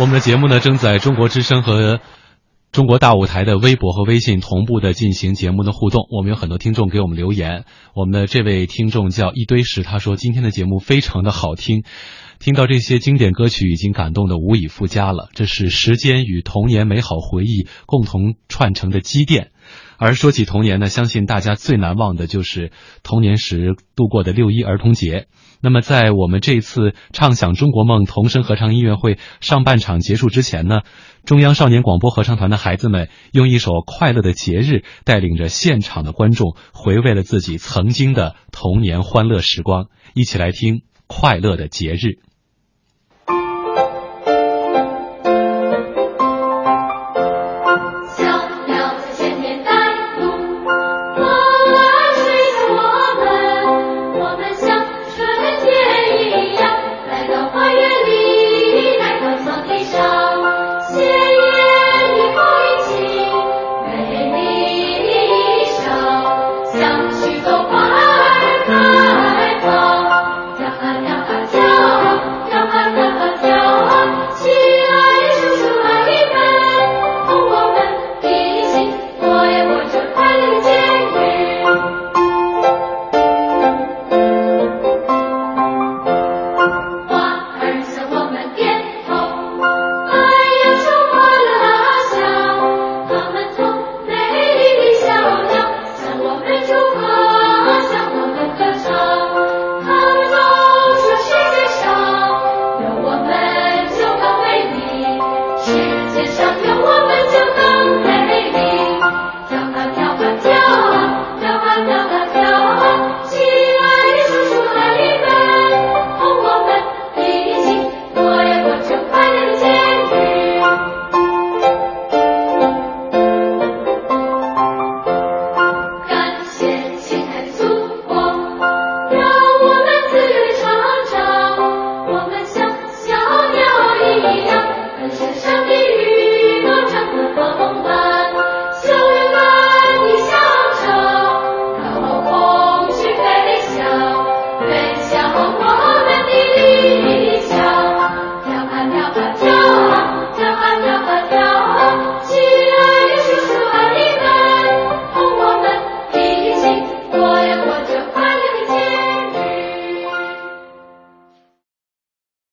我们的节目呢，正在中国之声和中国大舞台的微博和微信同步的进行节目的互动。我们有很多听众给我们留言，我们的这位听众叫一堆石，他说今天的节目非常的好听，听到这些经典歌曲已经感动的无以复加了。这是时间与童年美好回忆共同串成的积淀。而说起童年呢，相信大家最难忘的就是童年时度过的六一儿童节。那么，在我们这次畅想中国梦童声合唱音乐会上半场结束之前呢，中央少年广播合唱团的孩子们用一首《快乐的节日》，带领着现场的观众回味了自己曾经的童年欢乐时光。一起来听《快乐的节日》。